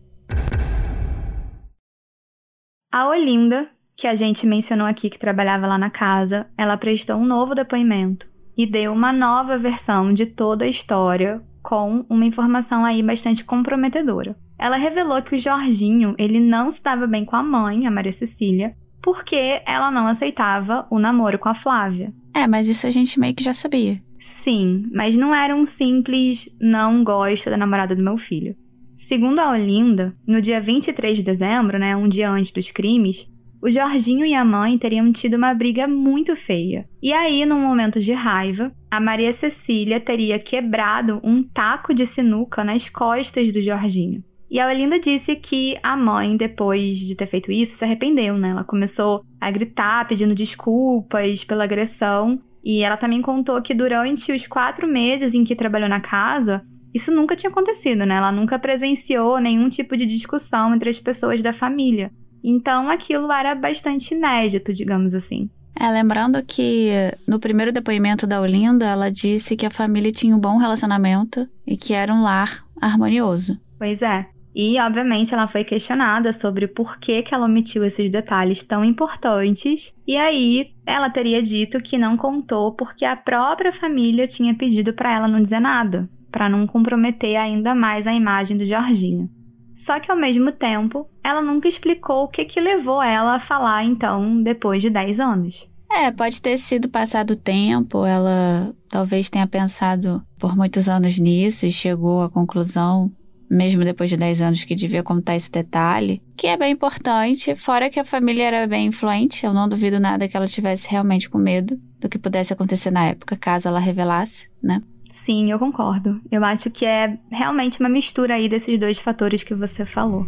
A Olinda, que a gente mencionou aqui que trabalhava lá na casa, ela prestou um novo depoimento e deu uma nova versão de toda a história com uma informação aí bastante comprometedora. Ela revelou que o Jorginho, ele não estava bem com a mãe, a Maria Cecília, porque ela não aceitava o namoro com a Flávia. É, mas isso a gente meio que já sabia. Sim, mas não era um simples não gosto da namorada do meu filho. Segundo a Olinda, no dia 23 de dezembro, né, um dia antes dos crimes, o Jorginho e a mãe teriam tido uma briga muito feia. E aí, num momento de raiva, a Maria Cecília teria quebrado um taco de sinuca nas costas do Jorginho. E a Olinda disse que a mãe, depois de ter feito isso, se arrependeu, né? Ela começou a gritar, pedindo desculpas pela agressão. E ela também contou que durante os quatro meses em que trabalhou na casa, isso nunca tinha acontecido, né? Ela nunca presenciou nenhum tipo de discussão entre as pessoas da família. Então aquilo era bastante inédito, digamos assim. É, lembrando que no primeiro depoimento da Olinda, ela disse que a família tinha um bom relacionamento e que era um lar harmonioso. Pois é. E, obviamente, ela foi questionada sobre por que, que ela omitiu esses detalhes tão importantes. E aí, ela teria dito que não contou porque a própria família tinha pedido para ela não dizer nada, para não comprometer ainda mais a imagem do Jorginho. Só que ao mesmo tempo, ela nunca explicou o que, que levou ela a falar então depois de 10 anos. É, pode ter sido passado tempo, ela talvez tenha pensado por muitos anos nisso e chegou à conclusão mesmo depois de 10 anos, que devia contar esse detalhe, que é bem importante, fora que a família era bem influente, eu não duvido nada que ela tivesse realmente com medo do que pudesse acontecer na época, caso ela revelasse, né? Sim, eu concordo. Eu acho que é realmente uma mistura aí desses dois fatores que você falou.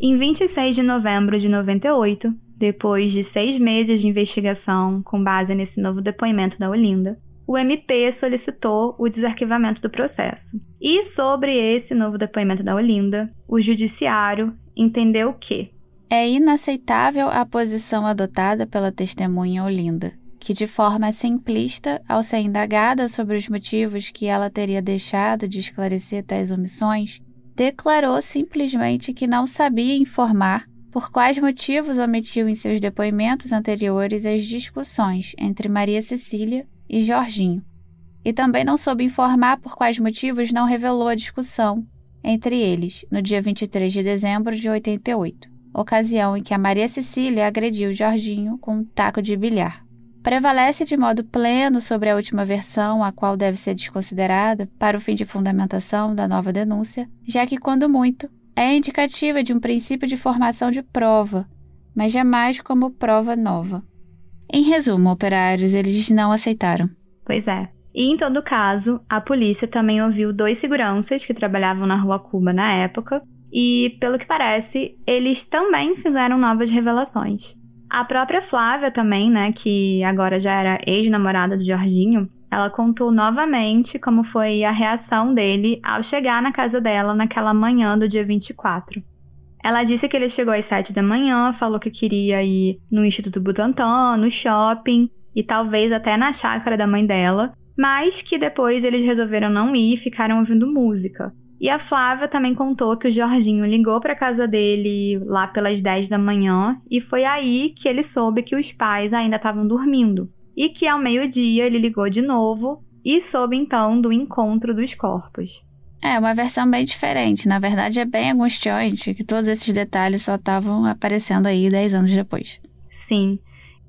Em 26 de novembro de 98, depois de seis meses de investigação com base nesse novo depoimento da Olinda, o MP solicitou o desarquivamento do processo. E sobre esse novo depoimento da Olinda, o judiciário entendeu que é inaceitável a posição adotada pela testemunha Olinda, que de forma simplista, ao ser indagada sobre os motivos que ela teria deixado de esclarecer tais omissões, declarou simplesmente que não sabia informar por quais motivos omitiu em seus depoimentos anteriores as discussões entre Maria Cecília e Jorginho. E também não soube informar por quais motivos não revelou a discussão entre eles no dia 23 de dezembro de 88, ocasião em que a Maria Cecília agrediu Jorginho com um taco de bilhar. Prevalece de modo pleno sobre a última versão, a qual deve ser desconsiderada para o fim de fundamentação da nova denúncia, já que, quando muito, é indicativa de um princípio de formação de prova, mas jamais como prova nova. Em resumo, operários, eles não aceitaram. Pois é. E em todo caso, a polícia também ouviu dois seguranças que trabalhavam na Rua Cuba na época, e, pelo que parece, eles também fizeram novas revelações. A própria Flávia também, né, que agora já era ex-namorada do Jorginho, ela contou novamente como foi a reação dele ao chegar na casa dela naquela manhã do dia 24. Ela disse que ele chegou às sete da manhã, falou que queria ir no Instituto Butantan, no shopping e talvez até na chácara da mãe dela, mas que depois eles resolveram não ir e ficaram ouvindo música. E a Flávia também contou que o Jorginho ligou para casa dele lá pelas 10 da manhã e foi aí que ele soube que os pais ainda estavam dormindo. E que ao meio-dia ele ligou de novo e soube então do encontro dos corpos. É, uma versão bem diferente. Na verdade, é bem angustiante que todos esses detalhes só estavam aparecendo aí 10 anos depois. Sim.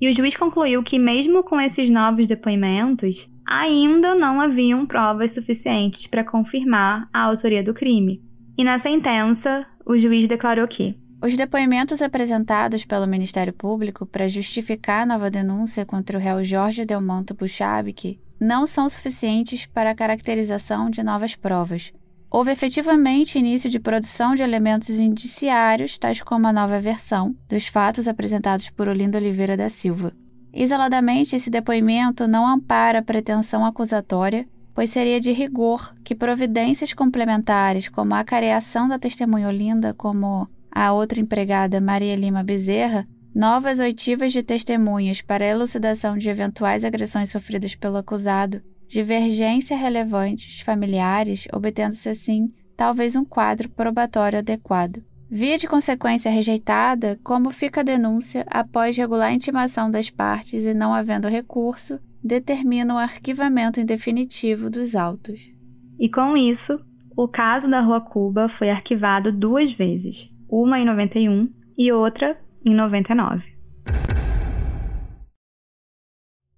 E o juiz concluiu que, mesmo com esses novos depoimentos, ainda não haviam provas suficientes para confirmar a autoria do crime. E na sentença, o juiz declarou que os depoimentos apresentados pelo Ministério Público para justificar a nova denúncia contra o réu Jorge Delmanto Buchabic não são suficientes para a caracterização de novas provas, Houve efetivamente início de produção de elementos indiciários, tais como a nova versão dos fatos apresentados por Olinda Oliveira da Silva. Isoladamente, esse depoimento não ampara a pretensão acusatória, pois seria de rigor que providências complementares, como a acareação da testemunha Olinda, como a outra empregada Maria Lima Bezerra, novas oitivas de testemunhas para elucidação de eventuais agressões sofridas pelo acusado, divergência relevantes familiares, obtendo-se assim talvez um quadro probatório adequado. Via de consequência rejeitada, como fica a denúncia após regular intimação das partes e não havendo recurso, determina o arquivamento em definitivo dos autos. E com isso, o caso da Rua Cuba foi arquivado duas vezes, uma em 91 e outra em 99.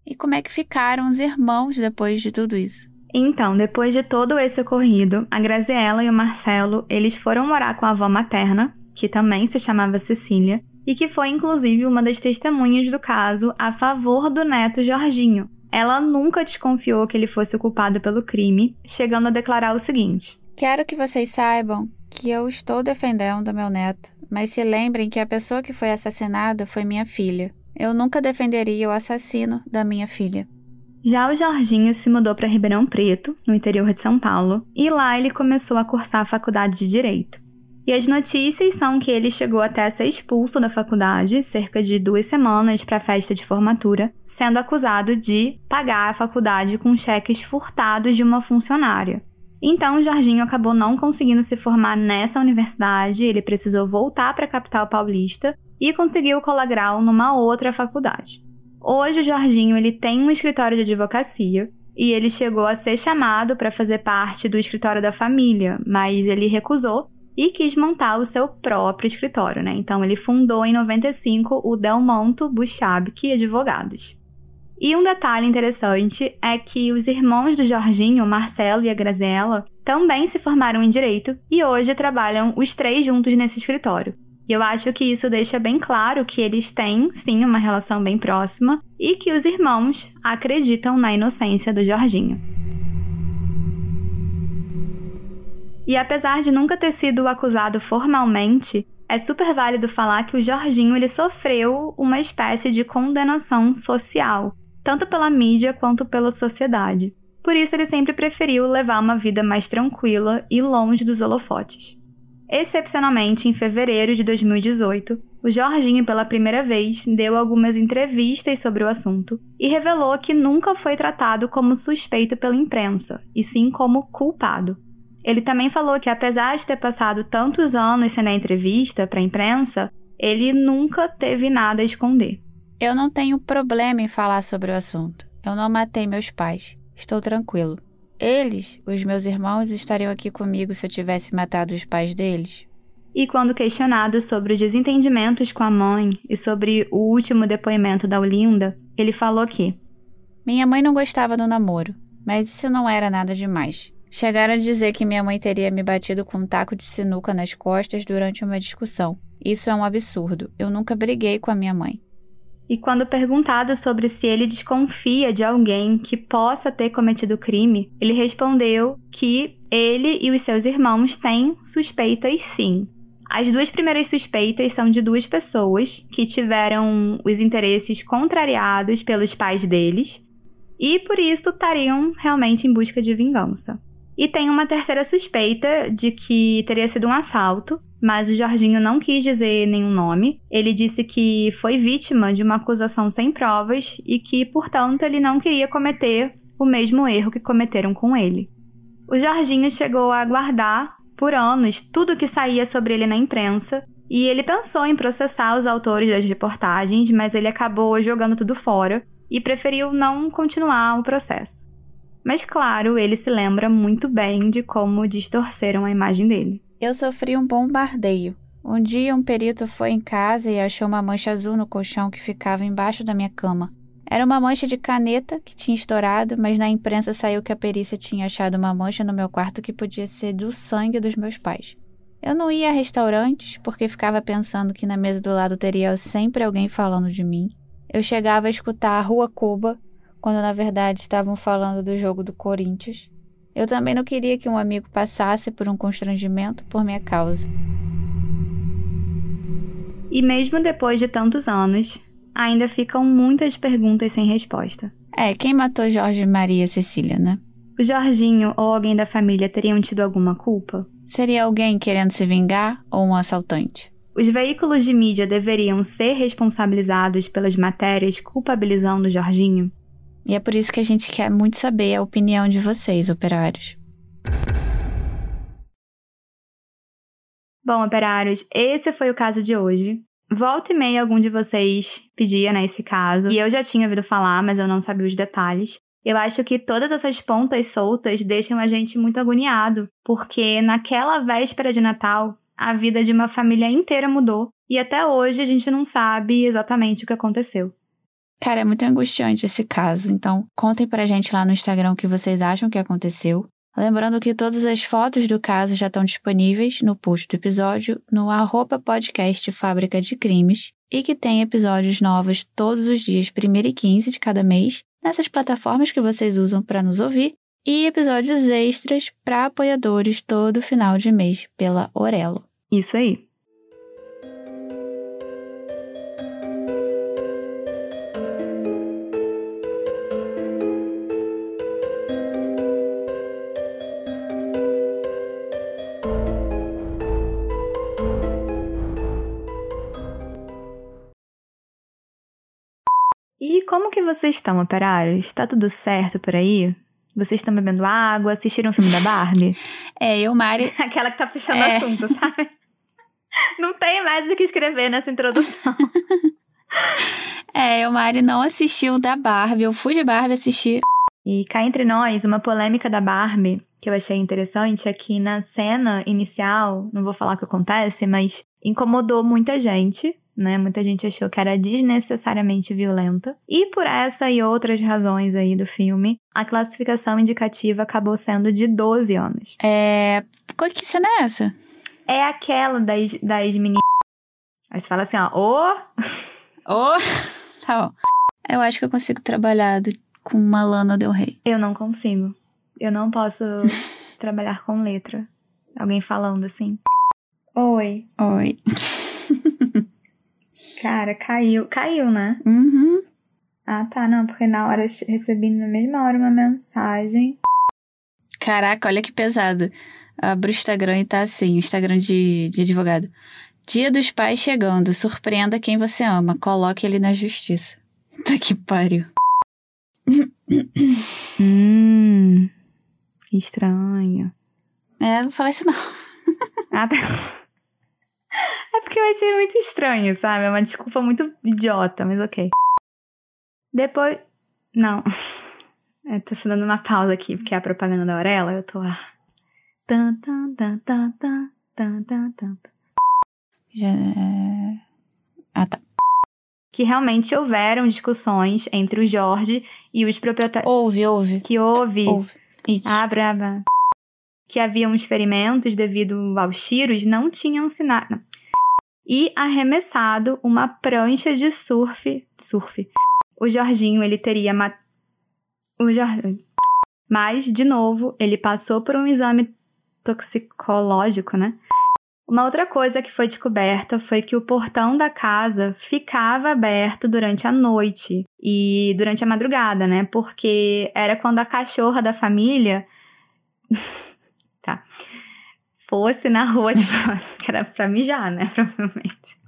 E como é que ficaram os irmãos depois de tudo isso? Então, depois de todo esse ocorrido, a Graziella e o Marcelo, eles foram morar com a avó materna, que também se chamava Cecília, e que foi inclusive uma das testemunhas do caso a favor do neto Jorginho. Ela nunca desconfiou que ele fosse o culpado pelo crime, chegando a declarar o seguinte: Quero que vocês saibam que eu estou defendendo meu neto, mas se lembrem que a pessoa que foi assassinada foi minha filha. Eu nunca defenderia o assassino da minha filha. Já o Jorginho se mudou para Ribeirão Preto, no interior de São Paulo, e lá ele começou a cursar a faculdade de Direito. E as notícias são que ele chegou até a ser expulso da faculdade cerca de duas semanas para a festa de formatura, sendo acusado de pagar a faculdade com cheques furtados de uma funcionária. Então, o Jorginho acabou não conseguindo se formar nessa universidade, ele precisou voltar para a capital paulista e conseguiu colar grau numa outra faculdade. Hoje o Jorginho ele tem um escritório de advocacia e ele chegou a ser chamado para fazer parte do escritório da família, mas ele recusou e quis montar o seu próprio escritório, né? Então ele fundou em 95 o Delmonto Buchabke Advogados. E um detalhe interessante é que os irmãos do Jorginho, Marcelo e a Graziella, também se formaram em direito e hoje trabalham os três juntos nesse escritório. E eu acho que isso deixa bem claro que eles têm, sim, uma relação bem próxima e que os irmãos acreditam na inocência do Jorginho. E apesar de nunca ter sido acusado formalmente, é super válido falar que o Jorginho ele sofreu uma espécie de condenação social, tanto pela mídia quanto pela sociedade. Por isso ele sempre preferiu levar uma vida mais tranquila e longe dos holofotes. Excepcionalmente, em fevereiro de 2018, o Jorginho, pela primeira vez, deu algumas entrevistas sobre o assunto e revelou que nunca foi tratado como suspeito pela imprensa, e sim como culpado. Ele também falou que, apesar de ter passado tantos anos sem dar entrevista para a imprensa, ele nunca teve nada a esconder. Eu não tenho problema em falar sobre o assunto. Eu não matei meus pais. Estou tranquilo. Eles, os meus irmãos, estariam aqui comigo se eu tivesse matado os pais deles? E quando questionado sobre os desentendimentos com a mãe e sobre o último depoimento da Olinda, ele falou que: Minha mãe não gostava do namoro, mas isso não era nada demais. Chegaram a dizer que minha mãe teria me batido com um taco de sinuca nas costas durante uma discussão. Isso é um absurdo. Eu nunca briguei com a minha mãe. E quando perguntado sobre se ele desconfia de alguém que possa ter cometido crime, ele respondeu que ele e os seus irmãos têm suspeitas sim. As duas primeiras suspeitas são de duas pessoas que tiveram os interesses contrariados pelos pais deles e por isso estariam realmente em busca de vingança. E tem uma terceira suspeita de que teria sido um assalto, mas o Jorginho não quis dizer nenhum nome. Ele disse que foi vítima de uma acusação sem provas e que, portanto, ele não queria cometer o mesmo erro que cometeram com ele. O Jorginho chegou a aguardar por anos tudo que saía sobre ele na imprensa e ele pensou em processar os autores das reportagens, mas ele acabou jogando tudo fora e preferiu não continuar o processo. Mas claro, ele se lembra muito bem de como distorceram a imagem dele. Eu sofri um bombardeio. Um dia, um perito foi em casa e achou uma mancha azul no colchão que ficava embaixo da minha cama. Era uma mancha de caneta que tinha estourado, mas na imprensa saiu que a perícia tinha achado uma mancha no meu quarto que podia ser do sangue dos meus pais. Eu não ia a restaurantes porque ficava pensando que na mesa do lado teria sempre alguém falando de mim. Eu chegava a escutar a Rua Cuba, quando na verdade estavam falando do jogo do Corinthians. Eu também não queria que um amigo passasse por um constrangimento por minha causa. E mesmo depois de tantos anos, ainda ficam muitas perguntas sem resposta. É, quem matou Jorge Maria Cecília, né? O Jorginho ou alguém da família teriam tido alguma culpa? Seria alguém querendo se vingar ou um assaltante? Os veículos de mídia deveriam ser responsabilizados pelas matérias culpabilizando o Jorginho? E é por isso que a gente quer muito saber a opinião de vocês, operários. Bom, operários, esse foi o caso de hoje. Volta e meia algum de vocês pedia, né, esse caso, e eu já tinha ouvido falar, mas eu não sabia os detalhes. Eu acho que todas essas pontas soltas deixam a gente muito agoniado, porque naquela véspera de Natal, a vida de uma família inteira mudou, e até hoje a gente não sabe exatamente o que aconteceu. Cara, é muito angustiante esse caso, então contem pra gente lá no Instagram o que vocês acham que aconteceu. Lembrando que todas as fotos do caso já estão disponíveis no post do episódio no arroba podcast Fábrica de Crimes e que tem episódios novos todos os dias 1 e 15 de cada mês nessas plataformas que vocês usam para nos ouvir e episódios extras para apoiadores todo final de mês pela Orelo. Isso aí. Vocês estão, operários? Tá tudo certo por aí? Vocês estão bebendo água? Assistiram o filme da Barbie? É, eu, Mari. Aquela que tá puxando É. assunto, sabe? Não tem mais o que escrever nessa introdução. É, eu, Mari, não assistiu o da Barbie. Eu fui de Barbie assistir. E cá entre nós, uma polêmica da Barbie que eu achei interessante é que na cena inicial, não vou falar o que acontece, mas incomodou muita gente, né? Muita gente achou que era desnecessariamente violenta. E por essa e outras razões aí do filme, a classificação indicativa acabou sendo de 12 anos. É. Qual que cena é essa? É aquela das, das meninas. Aí você fala assim, ó, ô, Oh! tá bom. Eu acho que eu consigo trabalhar do- com uma Lana Del Rey. eu não consigo. Eu não posso trabalhar com letra. Alguém falando assim. Oi. Oi. Cara, caiu. Caiu, né? Uhum. Ah, tá. Não, porque na hora eu recebi na mesma hora uma mensagem. Caraca, olha que pesado. Abro o Instagram e tá assim, o Instagram de, de advogado. Dia dos pais chegando, surpreenda quem você ama, coloque ele na justiça. Tá que pariu. Hum. Estranho. É, não falei isso não. Ah, tá. É porque eu achei muito estranho, sabe? É uma desculpa muito idiota, mas ok. Depois. Não. Eu tô dando uma pausa aqui, porque é a propaganda da Aurela, eu tô lá. Já... é. Ah, tá. Que realmente houveram discussões entre o Jorge e os proprietários. Ouve, ouve. Que houve. Ouve. Isso. Ah, brava. Que haviam os ferimentos devido aos tiros, não tinham sinal. E arremessado uma prancha de surf. Surf. O Jorginho, ele teria mat... O. Mas, de novo, ele passou por um exame toxicológico, né? Uma outra coisa que foi descoberta foi que o portão da casa ficava aberto durante a noite e durante a madrugada, né? Porque era quando a cachorra da família tá. Fosse na rua, tipo, que era pra mijar, né? Provavelmente.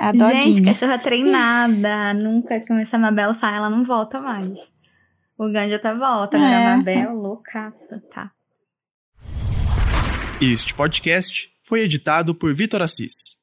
A Gente, cachorra treinada. Nunca que essa Mabel sai, ela não volta mais. O Ganja tá volta, agora É. a Mabel, loucaça, tá. Este podcast foi editado por Vitor Assis.